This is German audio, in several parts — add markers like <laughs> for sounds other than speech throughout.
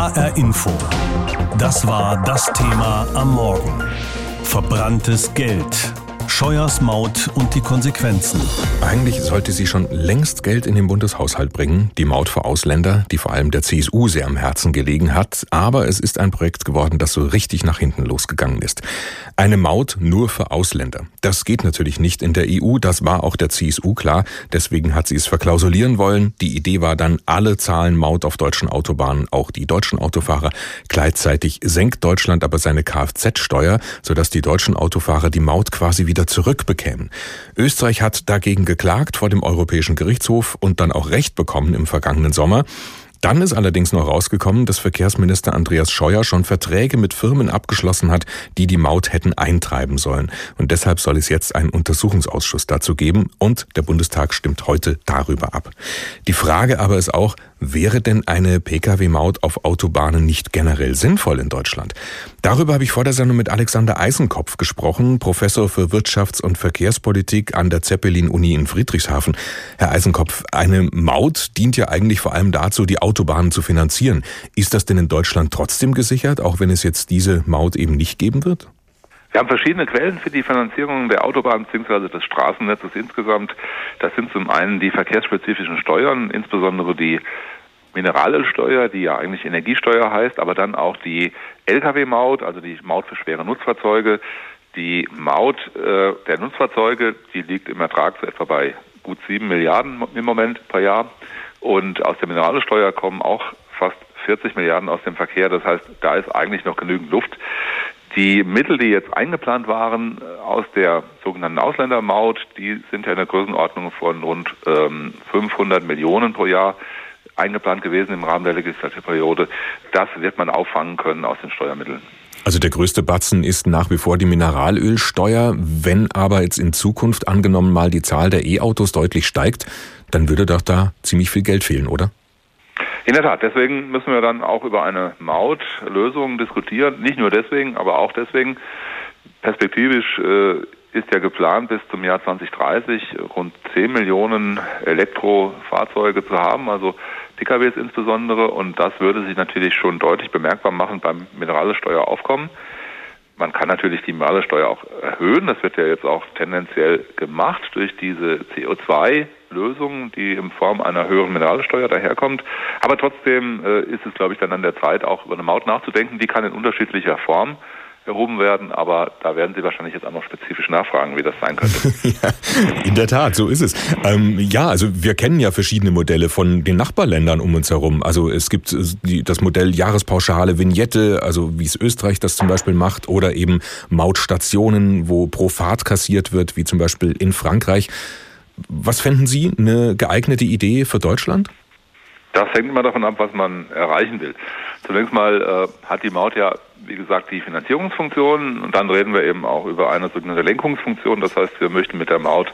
HR Info. Das war das Thema am Morgen. Verbranntes Geld. Scheuers Maut und die Konsequenzen. Eigentlich sollte sie schon längst Geld in den Bundeshaushalt bringen, die Maut für Ausländer, die vor allem der CSU sehr am Herzen gelegen hat, aber es ist ein Projekt geworden, das so richtig nach hinten losgegangen ist. Eine Maut nur für Ausländer. Das geht natürlich nicht in der EU, das war auch der CSU klar, deswegen hat sie es verklausulieren wollen. Die Idee war dann, alle zahlen Maut auf deutschen Autobahnen, auch die deutschen Autofahrer. Gleichzeitig senkt Deutschland aber seine Kfz-Steuer, sodass die deutschen Autofahrer die Maut quasi wieder zurückbekämen. Österreich hat dagegen geklagt vor dem Europäischen Gerichtshof und dann auch Recht bekommen im vergangenen Sommer. Dann ist allerdings noch rausgekommen, dass Verkehrsminister Andreas Scheuer schon Verträge mit Firmen abgeschlossen hat, die die Maut hätten eintreiben sollen. Und deshalb soll es jetzt einen Untersuchungsausschuss dazu geben und der Bundestag stimmt heute darüber ab. Die Frage aber ist auch, wäre denn eine Pkw-Maut auf Autobahnen nicht generell sinnvoll in Deutschland? Darüber habe ich vor der Sendung mit Alexander Eisenkopf gesprochen, Professor für Wirtschafts- und Verkehrspolitik an der Zeppelin-Uni in Friedrichshafen. Herr Eisenkopf, eine Maut dient ja eigentlich vor allem dazu, die Autobahnen zu finanzieren. Ist das denn in Deutschland trotzdem gesichert, auch wenn es jetzt diese Maut eben nicht geben wird? Wir haben verschiedene Quellen für die Finanzierung der Autobahn bzw. des Straßennetzes insgesamt. Das sind zum einen die verkehrsspezifischen Steuern, insbesondere die Mineralölsteuer, die ja eigentlich Energiesteuer heißt, aber dann auch die Lkw-Maut, also die Maut für schwere Nutzfahrzeuge. Die Maut äh, der Nutzfahrzeuge, die liegt im Ertrag so etwa bei gut sieben Milliarden im Moment per Jahr. Und aus der Mineralsteuer kommen auch fast 40 Milliarden aus dem Verkehr. Das heißt, da ist eigentlich noch genügend Luft. Die Mittel, die jetzt eingeplant waren äh, aus der sogenannten Ausländermaut, die sind ja in der Größenordnung von rund ähm, 500 Millionen pro Jahr eingeplant gewesen im Rahmen der Legislaturperiode. Das wird man auffangen können aus den Steuermitteln. Also der größte Batzen ist nach wie vor die Mineralölsteuer. Wenn aber jetzt in Zukunft angenommen mal die Zahl der E-Autos deutlich steigt, dann würde doch da ziemlich viel Geld fehlen, oder? In der Tat, deswegen müssen wir dann auch über eine Mautlösung diskutieren. Nicht nur deswegen, aber auch deswegen. Perspektivisch äh, ist ja geplant, bis zum Jahr 2030 rund 10 Millionen Elektrofahrzeuge zu haben, also PKWs insbesondere. Und das würde sich natürlich schon deutlich bemerkbar machen beim Mineralsteueraufkommen. Man kann natürlich die Mineralsteuer auch erhöhen. Das wird ja jetzt auch tendenziell gemacht durch diese CO2-Lösung, die in Form einer höheren Mineralsteuer daherkommt. Aber trotzdem äh, ist es, glaube ich, dann an der Zeit, auch über eine Maut nachzudenken. Die kann in unterschiedlicher Form erhoben werden, aber da werden Sie wahrscheinlich jetzt auch noch spezifisch nachfragen, wie das sein könnte. <laughs> ja, in der Tat, so ist es. Ähm, ja, also wir kennen ja verschiedene Modelle von den Nachbarländern um uns herum. Also es gibt äh, das Modell Jahrespauschale, Vignette, also wie es Österreich das zum Beispiel macht, oder eben Mautstationen, wo pro Fahrt kassiert wird, wie zum Beispiel in Frankreich. Was fänden Sie eine geeignete Idee für Deutschland? Das hängt immer davon ab, was man erreichen will. Zunächst mal äh, hat die Maut ja, wie gesagt, die Finanzierungsfunktion und dann reden wir eben auch über eine sogenannte Lenkungsfunktion. Das heißt, wir möchten mit der Maut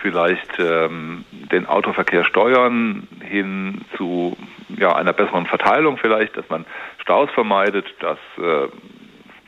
vielleicht ähm, den Autoverkehr steuern hin zu ja, einer besseren Verteilung vielleicht, dass man Staus vermeidet, dass äh,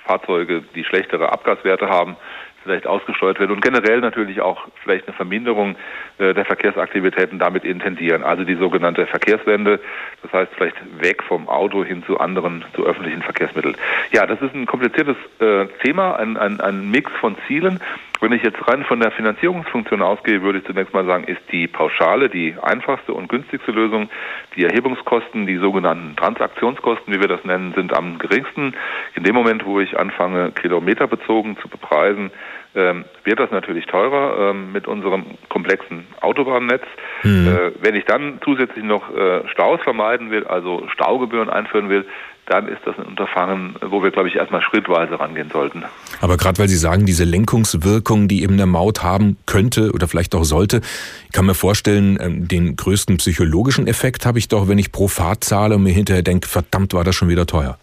Fahrzeuge, die schlechtere Abgaswerte haben, vielleicht ausgesteuert wird und generell natürlich auch vielleicht eine Verminderung äh, der Verkehrsaktivitäten damit intensieren. Also die sogenannte Verkehrswende, das heißt vielleicht weg vom Auto hin zu anderen, zu öffentlichen Verkehrsmitteln. Ja, das ist ein kompliziertes äh, Thema, ein, ein, ein Mix von Zielen. Wenn ich jetzt rein von der Finanzierungsfunktion ausgehe, würde ich zunächst mal sagen, ist die Pauschale die einfachste und günstigste Lösung. Die Erhebungskosten, die sogenannten Transaktionskosten, wie wir das nennen, sind am geringsten. In dem Moment, wo ich anfange, kilometerbezogen zu bepreisen, ähm, wird das natürlich teurer ähm, mit unserem komplexen Autobahnnetz. Mhm. Äh, wenn ich dann zusätzlich noch äh, Staus vermeiden will, also Staugebühren einführen will, dann ist das ein Unterfangen, wo wir, glaube ich, erstmal schrittweise rangehen sollten. Aber gerade weil Sie sagen, diese Lenkungswirkung, die eben der Maut haben könnte oder vielleicht auch sollte, ich kann mir vorstellen, ähm, den größten psychologischen Effekt habe ich doch, wenn ich pro Fahrt zahle und mir hinterher denke, verdammt, war das schon wieder teuer.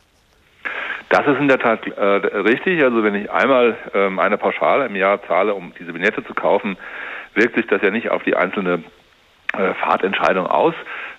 Das ist in der Tat äh, richtig. Also wenn ich einmal ähm, eine Pauschale im Jahr zahle, um diese Vignette zu kaufen, wirkt sich das ja nicht auf die einzelne äh, Fahrtentscheidung aus.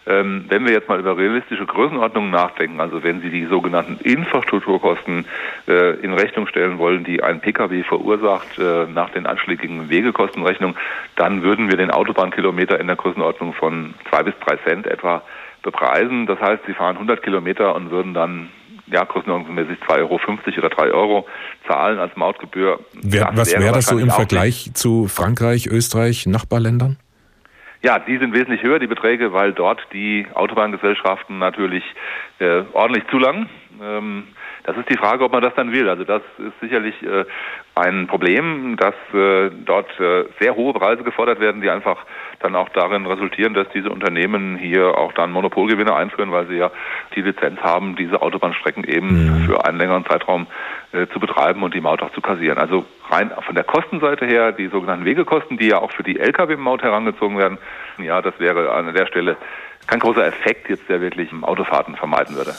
Ähm, wenn wir jetzt mal über realistische Größenordnungen nachdenken, also wenn Sie die sogenannten Infrastrukturkosten äh, in Rechnung stellen wollen, die ein Pkw verursacht äh, nach den anschlägigen Wegekostenrechnungen, dann würden wir den Autobahnkilometer in der Größenordnung von zwei bis drei Cent etwa bepreisen. Das heißt, sie fahren 100 Kilometer und würden dann ja, größenordnungsmäßig 2,50 Euro oder 3 Euro zahlen als Mautgebühr. Wer, was wäre das so im Vergleich zu Frankreich, Österreich, Nachbarländern? Ja, die sind wesentlich höher, die Beträge, weil dort die Autobahngesellschaften natürlich äh, ordentlich zulangen. Ähm, das ist die Frage, ob man das dann will. Also das ist sicherlich äh, ein Problem, dass äh, dort äh, sehr hohe Preise gefordert werden, die einfach dann auch darin resultieren, dass diese Unternehmen hier auch dann Monopolgewinne einführen, weil sie ja die Lizenz haben, diese Autobahnstrecken eben mhm. für einen längeren Zeitraum äh, zu betreiben und die Maut auch zu kassieren. Also rein von der Kostenseite her, die sogenannten Wegekosten, die ja auch für die Lkw-Maut herangezogen werden, ja, das wäre an der Stelle kein großer Effekt jetzt, der wirklich Autofahrten vermeiden würde.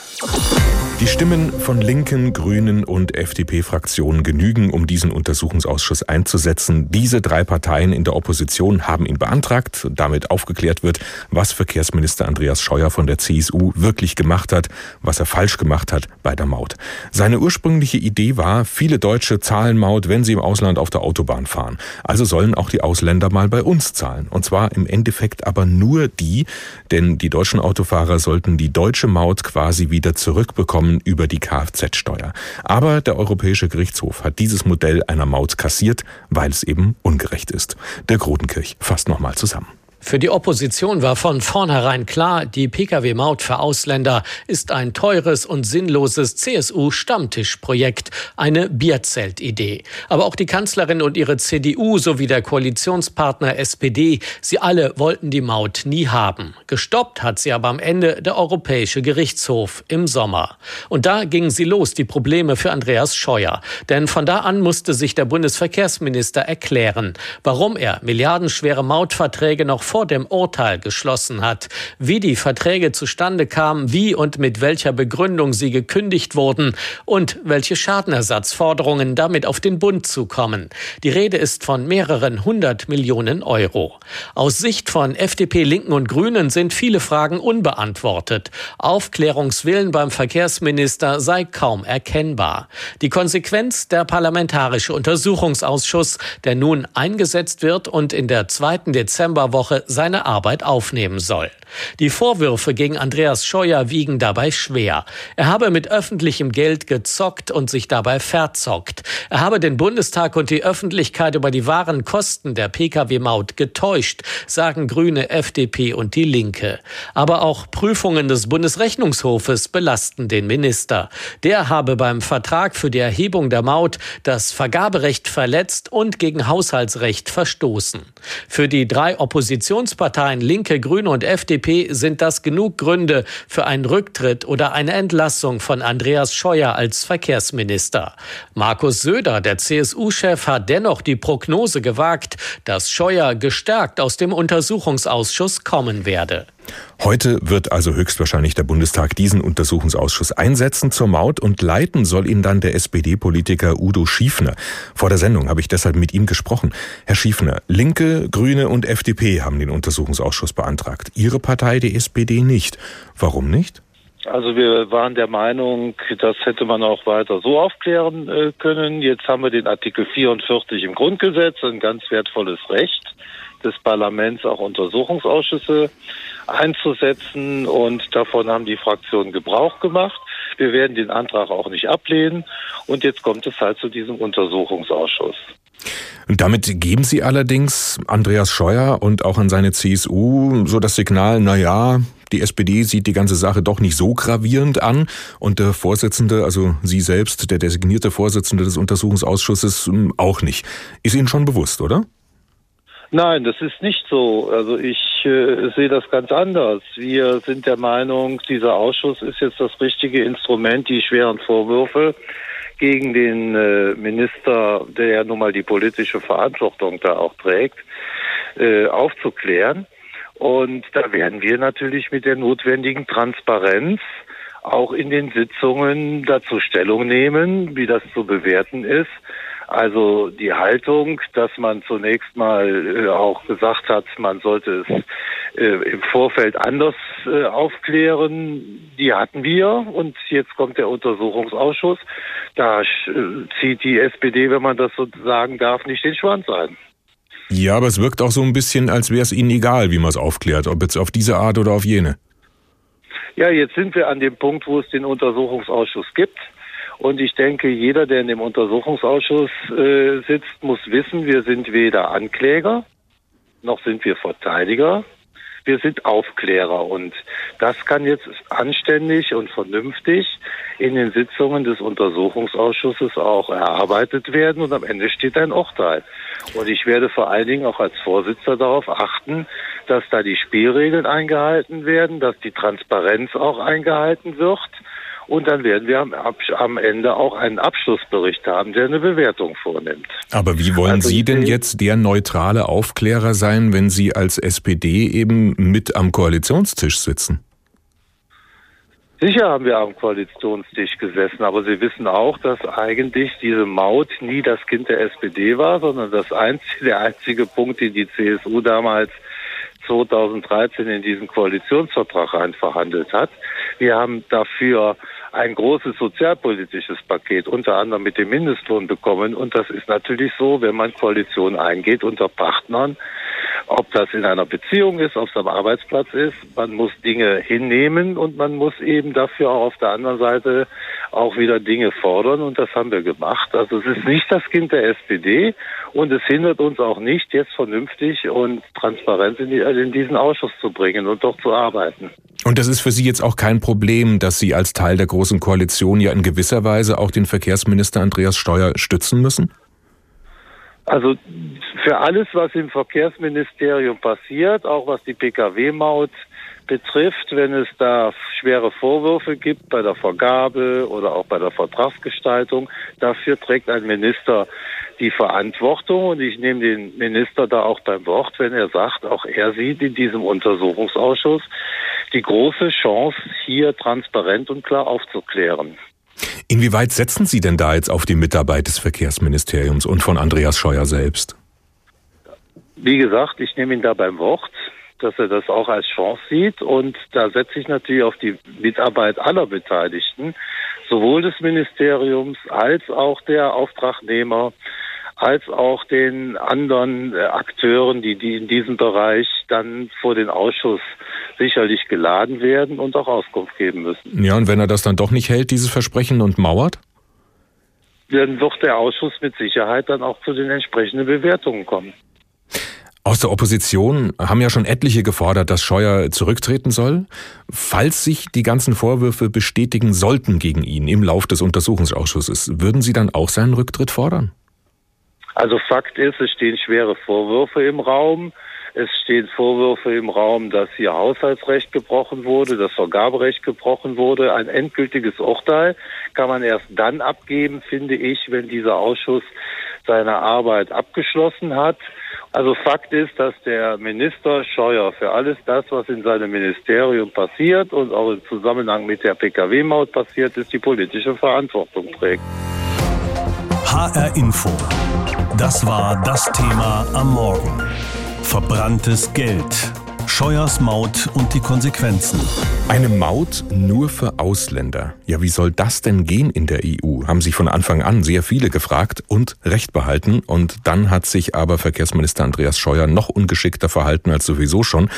Die Stimmen von Linken, Grünen und FDP-Fraktionen genügen, um diesen Untersuchungsausschuss einzusetzen. Diese drei Parteien in der Opposition haben ihn beantragt, damit aufgeklärt wird, was Verkehrsminister Andreas Scheuer von der CSU wirklich gemacht hat, was er falsch gemacht hat bei der Maut. Seine ursprüngliche Idee war, viele Deutsche zahlen Maut, wenn sie im Ausland auf der Autobahn fahren. Also sollen auch die Ausländer mal bei uns zahlen. Und zwar im Endeffekt aber nur die, denn die deutschen Autofahrer sollten die deutsche Maut quasi wieder zurückbekommen Einnahmen über die Kfz-Steuer. Aber der Europäische Gerichtshof hat dieses Modell einer Maut kassiert, weil es eben ungerecht ist. Der Grotenkirch fasst nochmal zusammen. Für die Opposition war von vornherein klar, die Pkw-Maut für Ausländer ist ein teures und sinnloses CSU-Stammtischprojekt, eine Bierzeltidee. Aber auch die Kanzlerin und ihre CDU sowie der Koalitionspartner SPD, sie alle wollten die Maut nie haben. Gestoppt hat sie aber am Ende der Europäische Gerichtshof im Sommer. Und da gingen sie los, die Probleme für Andreas Scheuer. Denn von da an musste sich der Bundesverkehrsminister erklären, warum er milliardenschwere Mautverträge noch vor dem Urteil geschlossen hat, wie die Verträge zustande kamen, wie und mit welcher Begründung sie gekündigt wurden und welche Schadenersatzforderungen damit auf den Bund zukommen. Die Rede ist von mehreren hundert Millionen Euro. Aus Sicht von FDP, Linken und Grünen sind viele Fragen unbeantwortet. Aufklärungswillen beim Verkehrsminister sei kaum erkennbar. Die Konsequenz der Parlamentarische Untersuchungsausschuss, der nun eingesetzt wird und in der zweiten Dezemberwoche seine Arbeit aufnehmen soll. Die Vorwürfe gegen Andreas Scheuer wiegen dabei schwer. Er habe mit öffentlichem Geld gezockt und sich dabei verzockt. Er habe den Bundestag und die Öffentlichkeit über die wahren Kosten der Pkw-Maut getäuscht, sagen Grüne, FDP und die Linke. Aber auch Prüfungen des Bundesrechnungshofes belasten den Minister. Der habe beim Vertrag für die Erhebung der Maut das Vergaberecht verletzt und gegen Haushaltsrecht verstoßen. Für die drei Oppositionsparteien Linke, Grüne und FDP sind das genug Gründe für einen Rücktritt oder eine Entlassung von Andreas Scheuer als Verkehrsminister. Markus Söder, der CSU-Chef, hat dennoch die Prognose gewagt, dass Scheuer gestärkt aus dem Untersuchungsausschuss kommen werde. Heute wird also höchstwahrscheinlich der Bundestag diesen Untersuchungsausschuss einsetzen zur Maut und leiten soll ihn dann der SPD-Politiker Udo Schiefner. Vor der Sendung habe ich deshalb mit ihm gesprochen. Herr Schiefner, Linke, Grüne und FDP haben den Untersuchungsausschuss beantragt. Ihre Partei, die SPD, nicht. Warum nicht? Also wir waren der Meinung, das hätte man auch weiter so aufklären äh, können. Jetzt haben wir den Artikel 44 im Grundgesetz, ein ganz wertvolles Recht des Parlaments, auch Untersuchungsausschüsse einzusetzen. Und davon haben die Fraktionen Gebrauch gemacht. Wir werden den Antrag auch nicht ablehnen. Und jetzt kommt es halt zu diesem Untersuchungsausschuss. Und damit geben Sie allerdings Andreas Scheuer und auch an seine CSU so das Signal, na ja, die SPD sieht die ganze Sache doch nicht so gravierend an und der Vorsitzende, also Sie selbst, der designierte Vorsitzende des Untersuchungsausschusses, hm, auch nicht. Ist Ihnen schon bewusst, oder? Nein, das ist nicht so. Also ich äh, sehe das ganz anders. Wir sind der Meinung, dieser Ausschuss ist jetzt das richtige Instrument, die schweren Vorwürfe gegen den äh, Minister, der ja nun mal die politische Verantwortung da auch trägt, äh, aufzuklären. Und da werden wir natürlich mit der notwendigen Transparenz auch in den Sitzungen dazu Stellung nehmen, wie das zu bewerten ist. Also die Haltung, dass man zunächst mal äh, auch gesagt hat, man sollte es äh, im Vorfeld anders äh, aufklären, die hatten wir. Und jetzt kommt der Untersuchungsausschuss. Da zieht die SPD, wenn man das so sagen darf, nicht den Schwanz ein. Ja, aber es wirkt auch so ein bisschen, als wäre es Ihnen egal, wie man es aufklärt, ob jetzt auf diese Art oder auf jene. Ja, jetzt sind wir an dem Punkt, wo es den Untersuchungsausschuss gibt. Und ich denke, jeder, der in dem Untersuchungsausschuss äh, sitzt, muss wissen, wir sind weder Ankläger, noch sind wir Verteidiger, wir sind Aufklärer. Und das kann jetzt anständig und vernünftig in den Sitzungen des Untersuchungsausschusses auch erarbeitet werden. Und am Ende steht ein Urteil. Und ich werde vor allen Dingen auch als Vorsitzender darauf achten, dass da die Spielregeln eingehalten werden, dass die Transparenz auch eingehalten wird und dann werden wir am, am, Ende auch einen Abschlussbericht haben, der eine Bewertung vornimmt. Aber wie wollen also Sie denn jetzt der neutrale Aufklärer sein, wenn Sie als SPD eben mit am Koalitionstisch sitzen? Sicher haben wir am Koalitionstisch gesessen, aber Sie wissen auch, dass eigentlich diese Maut nie das Kind der SPD war, sondern das einzige, <laughs> der einzige Punkt, den die CSU damals 2013 in diesen Koalitionsvertrag einverhandelt hat. Wir haben dafür ein großes sozialpolitisches Paket, unter anderem mit dem Mindestlohn bekommen. Und das ist natürlich so, wenn man Koalition eingeht unter Partnern, ob das in einer Beziehung ist, ob es am Arbeitsplatz ist, man muss Dinge hinnehmen und man muss eben dafür auch auf der anderen Seite auch wieder Dinge fordern und das haben wir gemacht. Also es ist nicht das Kind der SPD und es hindert uns auch nicht, jetzt vernünftig und transparent in, die, in diesen Ausschuss zu bringen und dort zu arbeiten. Und das ist für Sie jetzt auch kein Problem, dass Sie als Teil der Großen Koalition ja in gewisser Weise auch den Verkehrsminister Andreas Steuer stützen müssen? Also für alles, was im Verkehrsministerium passiert, auch was die Pkw-Maut betrifft, wenn es da schwere Vorwürfe gibt bei der Vergabe oder auch bei der Vertragsgestaltung, dafür trägt ein Minister die Verantwortung und ich nehme den Minister da auch beim Wort, wenn er sagt, auch er sieht in diesem Untersuchungsausschuss die große Chance, hier transparent und klar aufzuklären. Inwieweit setzen Sie denn da jetzt auf die Mitarbeit des Verkehrsministeriums und von Andreas Scheuer selbst? Wie gesagt, ich nehme ihn da beim Wort, dass er das auch als Chance sieht und da setze ich natürlich auf die Mitarbeit aller Beteiligten, sowohl des Ministeriums als auch der Auftragnehmer, als auch den anderen äh, Akteuren, die, die in diesem Bereich dann vor den Ausschuss sicherlich geladen werden und auch Auskunft geben müssen. Ja, und wenn er das dann doch nicht hält, dieses Versprechen und mauert? Dann wird der Ausschuss mit Sicherheit dann auch zu den entsprechenden Bewertungen kommen. Aus der Opposition haben ja schon etliche gefordert, dass Scheuer zurücktreten soll. Falls sich die ganzen Vorwürfe bestätigen sollten gegen ihn im Lauf des Untersuchungsausschusses, würden Sie dann auch seinen Rücktritt fordern? Also Fakt ist, es stehen schwere Vorwürfe im Raum. Es stehen Vorwürfe im Raum, dass hier Haushaltsrecht gebrochen wurde, das Vergaberecht gebrochen wurde. Ein endgültiges Urteil kann man erst dann abgeben, finde ich, wenn dieser Ausschuss seine Arbeit abgeschlossen hat. Also Fakt ist, dass der Minister Scheuer für alles das, was in seinem Ministerium passiert und auch im Zusammenhang mit der Pkw-Maut passiert ist, die politische Verantwortung trägt. HR Info. Das war das Thema am Morgen. Verbranntes Geld. Scheuers Maut und die Konsequenzen. Eine Maut nur für Ausländer. Ja, wie soll das denn gehen in der EU? Haben sich von Anfang an sehr viele gefragt und Recht behalten. Und dann hat sich aber Verkehrsminister Andreas Scheuer noch ungeschickter verhalten als sowieso schon.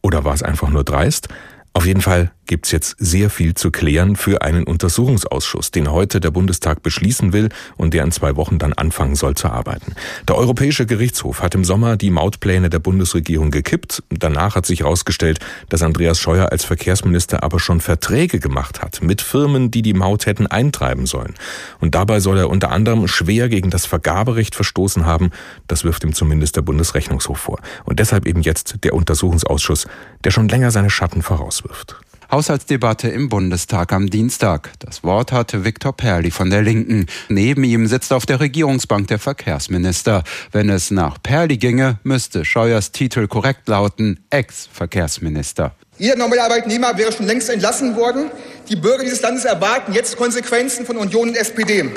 Oder war es einfach nur dreist? Auf jeden Fall gibt's jetzt sehr viel zu klären für einen Untersuchungsausschuss, den heute der Bundestag beschließen will und der in zwei Wochen dann anfangen soll zu arbeiten. Der Europäische Gerichtshof hat im Sommer die Mautpläne der Bundesregierung gekippt. Danach hat sich herausgestellt, dass Andreas Scheuer als Verkehrsminister aber schon Verträge gemacht hat mit Firmen, die die Maut hätten eintreiben sollen. Und dabei soll er unter anderem schwer gegen das Vergaberecht verstoßen haben. Das wirft ihm zumindest der Bundesrechnungshof vor. Und deshalb eben jetzt der Untersuchungsausschuss, der schon länger seine Schatten voraus auswirft. Haushaltsdebatte im Bundestag am Dienstag. Das Wort hatte Viktor Perli von der Linken. Neben ihm sitzt auf der Regierungsbank der Verkehrsminister. Wenn es nach Perli ginge, müsste Scheuers Titel korrekt lauten Ex-Verkehrsminister. Jeder normale Arbeitnehmer wäre schon längst entlassen worden. Die Bürger dieses Landes erwarten jetzt Konsequenzen von Union und SPD.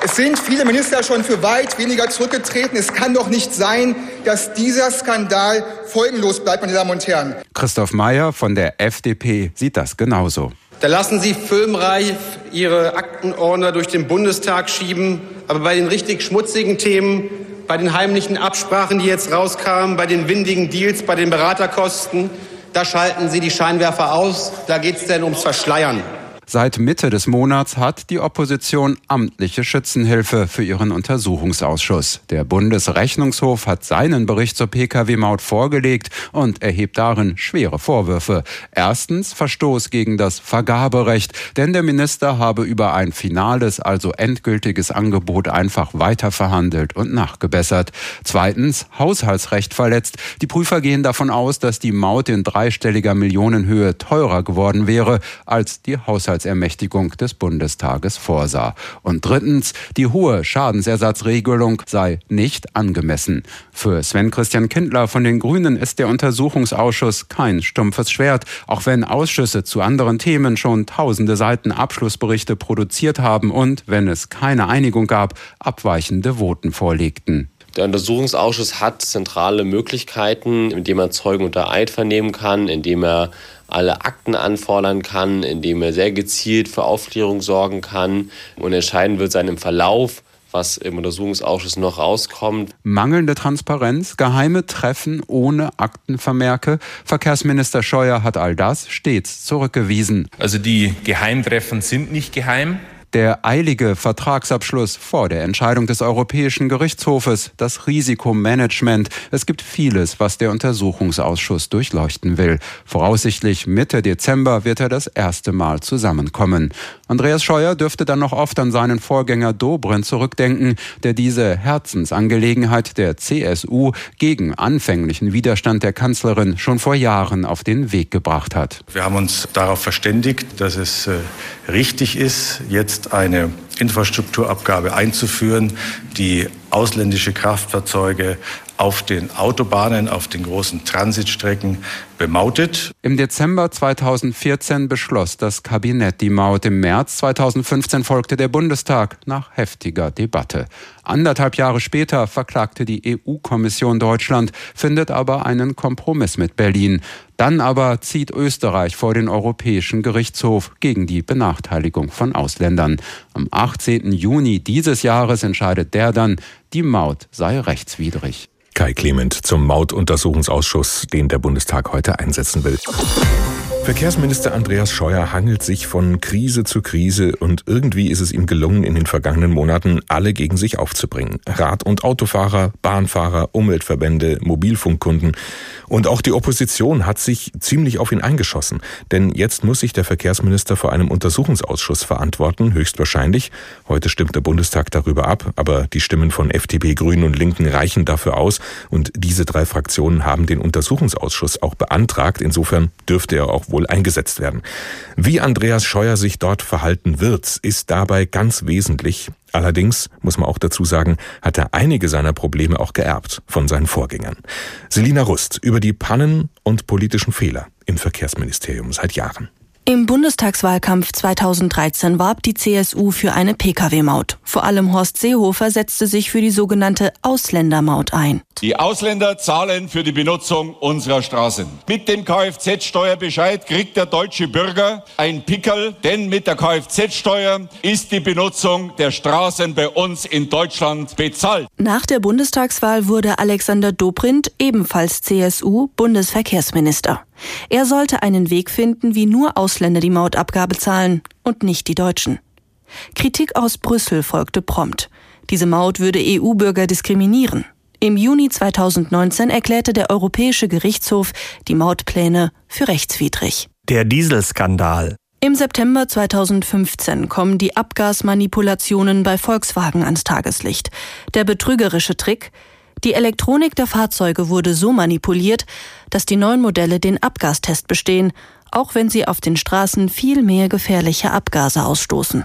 Es sind viele Minister schon für weit weniger zurückgetreten. Es kann doch nicht sein, dass dieser Skandal folgenlos bleibt, meine Damen und Herren. Christoph Mayer von der FDP sieht das genauso. Da lassen Sie filmreif Ihre Aktenordner durch den Bundestag schieben. Aber bei den richtig schmutzigen Themen, bei den heimlichen Absprachen, die jetzt rauskamen, bei den windigen Deals, bei den Beraterkosten, da schalten Sie die Scheinwerfer aus, da geht es denn ums Verschleiern. Seit Mitte des Monats hat die Opposition amtliche Schützenhilfe für ihren Untersuchungsausschuss. Der Bundesrechnungshof hat seinen Bericht zur Pkw-Maut vorgelegt und erhebt darin schwere Vorwürfe. Erstens Verstoß gegen das Vergaberecht, denn der Minister habe über ein finales, also endgültiges Angebot einfach weiter verhandelt und nachgebessert. Zweitens Haushaltsrecht verletzt. Die Prüfer gehen davon aus, dass die Maut in dreistelliger Millionenhöhe teurer geworden wäre als die Haushaltsrecht Haushaltsermächtigung des Bundestages vorsah. Und drittens, die hohe Schadensersatzregelung sei nicht angemessen. Für Sven Christian Kindler von den Grünen ist der Untersuchungsausschuss kein stumpfes Schwert, auch wenn Ausschüsse zu anderen Themen schon tausende Seiten Abschlussberichte produziert haben und, wenn es keine Einigung gab, abweichende Voten vorlegten. Der Untersuchungsausschuss hat zentrale Möglichkeiten, indem er Zeugen unter Eid vernehmen kann, indem er alle Akten anfordern kann, indem er sehr gezielt für Aufklärung sorgen kann und entscheiden wird sein im Verlauf, was im Untersuchungsausschuss noch rauskommt. Mangelnde Transparenz, geheime Treffen ohne Aktenvermerke. Verkehrsminister Scheuer hat all das stets zurückgewiesen. Also die Geheimtreffen sind nicht geheim. Der eilige Vertragsabschluss vor der Entscheidung des Europäischen Gerichtshofes, das Risikomanagement. Es gibt vieles, was der Untersuchungsausschuss durchleuchten will. Voraussichtlich Mitte Dezember wird er das erste Mal zusammenkommen. Andreas Scheuer dürfte dann noch oft an seinen Vorgänger Dobrindt zurückdenken, der diese Herzensangelegenheit der CSU gegen anfänglichen Widerstand der Kanzlerin schon vor Jahren auf den Weg gebracht hat. Wir haben uns darauf verständigt, dass es äh, richtig ist, jetzt jetzt eine Infrastrukturabgabe einzuführen, die ausländische Kraftfahrzeuge auf den Autobahnen, auf den großen Transitstrecken bemautet. Im Dezember 2014 beschloss das Kabinett die Maut. Im März 2015 folgte der Bundestag nach heftiger Debatte. Anderthalb Jahre später verklagte die EU-Kommission Deutschland, findet aber einen Kompromiss mit Berlin. Dann aber zieht Österreich vor den Europäischen Gerichtshof gegen die Benachteiligung von Ausländern. Am 18. Juni dieses Jahres entscheidet der dann, die Maut sei rechtswidrig. Kai Clement zum Mautuntersuchungsausschuss, den der Bundestag heute einsetzen will. Verkehrsminister Andreas Scheuer hangelt sich von Krise zu Krise und irgendwie ist es ihm gelungen, in den vergangenen Monaten alle gegen sich aufzubringen. Rad- und Autofahrer, Bahnfahrer, Umweltverbände, Mobilfunkkunden und auch die Opposition hat sich ziemlich auf ihn eingeschossen. Denn jetzt muss sich der Verkehrsminister vor einem Untersuchungsausschuss verantworten, höchstwahrscheinlich. Heute stimmt der Bundestag darüber ab, aber die Stimmen von FDP, Grünen und Linken reichen dafür aus und diese drei Fraktionen haben den Untersuchungsausschuss auch beantragt. Insofern dürfte er auch wohl wohl eingesetzt werden. Wie Andreas Scheuer sich dort verhalten wird, ist dabei ganz wesentlich. Allerdings, muss man auch dazu sagen, hat er einige seiner Probleme auch geerbt von seinen Vorgängern. Selina Rust über die Pannen und politischen Fehler im Verkehrsministerium seit Jahren. Im Bundestagswahlkampf 2013 warb die CSU für eine Pkw-Maut. Vor allem Horst Seehofer setzte sich für die sogenannte Ausländermaut ein. Die Ausländer zahlen für die Benutzung unserer Straßen. Mit dem Kfz-Steuerbescheid kriegt der deutsche Bürger ein Pickel, denn mit der Kfz-Steuer ist die Benutzung der Straßen bei uns in Deutschland bezahlt. Nach der Bundestagswahl wurde Alexander Dobrindt, ebenfalls CSU, Bundesverkehrsminister. Er sollte einen Weg finden, wie nur Ausländer die Mautabgabe zahlen und nicht die Deutschen. Kritik aus Brüssel folgte prompt. Diese Maut würde EU-Bürger diskriminieren. Im Juni 2019 erklärte der Europäische Gerichtshof die Mautpläne für rechtswidrig. Der Dieselskandal. Im September 2015 kommen die Abgasmanipulationen bei Volkswagen ans Tageslicht. Der betrügerische Trick, die Elektronik der Fahrzeuge wurde so manipuliert, dass die neuen Modelle den Abgastest bestehen, auch wenn sie auf den Straßen viel mehr gefährliche Abgase ausstoßen.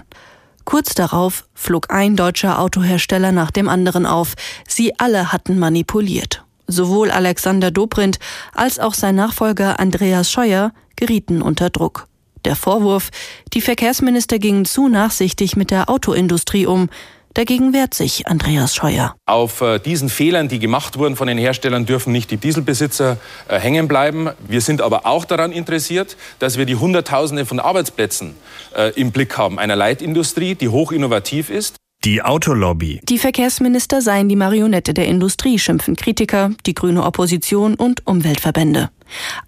Kurz darauf flog ein deutscher Autohersteller nach dem anderen auf. Sie alle hatten manipuliert. Sowohl Alexander Dobrindt als auch sein Nachfolger Andreas Scheuer gerieten unter Druck. Der Vorwurf, die Verkehrsminister gingen zu nachsichtig mit der Autoindustrie um, Dagegen wehrt sich Andreas Scheuer. Auf äh, diesen Fehlern, die gemacht wurden von den Herstellern, dürfen nicht die Dieselbesitzer äh, hängen bleiben. Wir sind aber auch daran interessiert, dass wir die Hunderttausende von Arbeitsplätzen äh, im Blick haben. Einer Leitindustrie, die hoch innovativ ist. Die Autolobby. Die Verkehrsminister seien die Marionette der Industrie, schimpfen Kritiker, die grüne Opposition und Umweltverbände.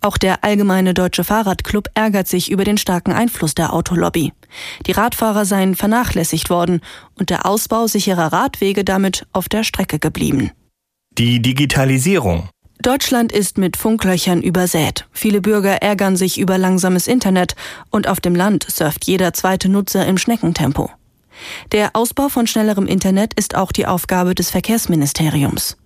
Auch der Allgemeine Deutsche Fahrradclub ärgert sich über den starken Einfluss der Autolobby. Die Radfahrer seien vernachlässigt worden und der Ausbau sicherer Radwege damit auf der Strecke geblieben. Die Digitalisierung. Deutschland ist mit Funklöchern übersät. Viele Bürger ärgern sich über langsames Internet und auf dem Land surft jeder zweite Nutzer im Schneckentempo. Der Ausbau von schnellerem Internet ist auch die Aufgabe des Verkehrsministeriums.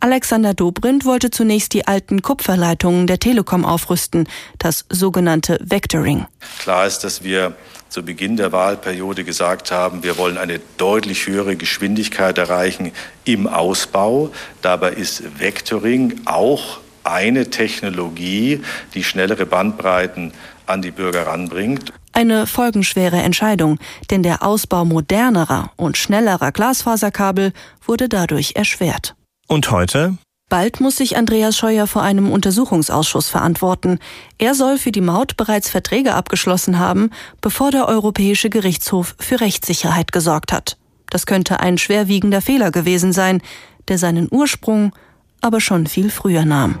Alexander Dobrindt wollte zunächst die alten Kupferleitungen der Telekom aufrüsten, das sogenannte Vectoring. Klar ist, dass wir zu Beginn der Wahlperiode gesagt haben, wir wollen eine deutlich höhere Geschwindigkeit erreichen im Ausbau. Dabei ist Vectoring auch eine Technologie, die schnellere Bandbreiten an die Bürger ranbringt. Eine folgenschwere Entscheidung, denn der Ausbau modernerer und schnellerer Glasfaserkabel wurde dadurch erschwert. Und heute? Bald muss sich Andreas Scheuer vor einem Untersuchungsausschuss verantworten. Er soll für die Maut bereits Verträge abgeschlossen haben, bevor der Europäische Gerichtshof für Rechtssicherheit gesorgt hat. Das könnte ein schwerwiegender Fehler gewesen sein, der seinen Ursprung aber schon viel früher nahm.